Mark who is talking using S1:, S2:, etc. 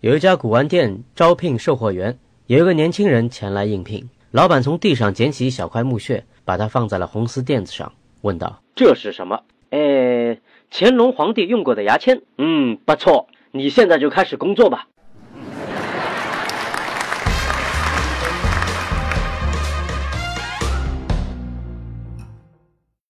S1: 有一家古玩店招聘售货员，有一个年轻人前来应聘。老板从地上捡起一小块木屑，把它放在了红丝垫子上，问道：“
S2: 这是什么？”“
S1: 哎，乾隆皇帝用过的牙签。”“
S2: 嗯，不错。你现在就开始工作吧。”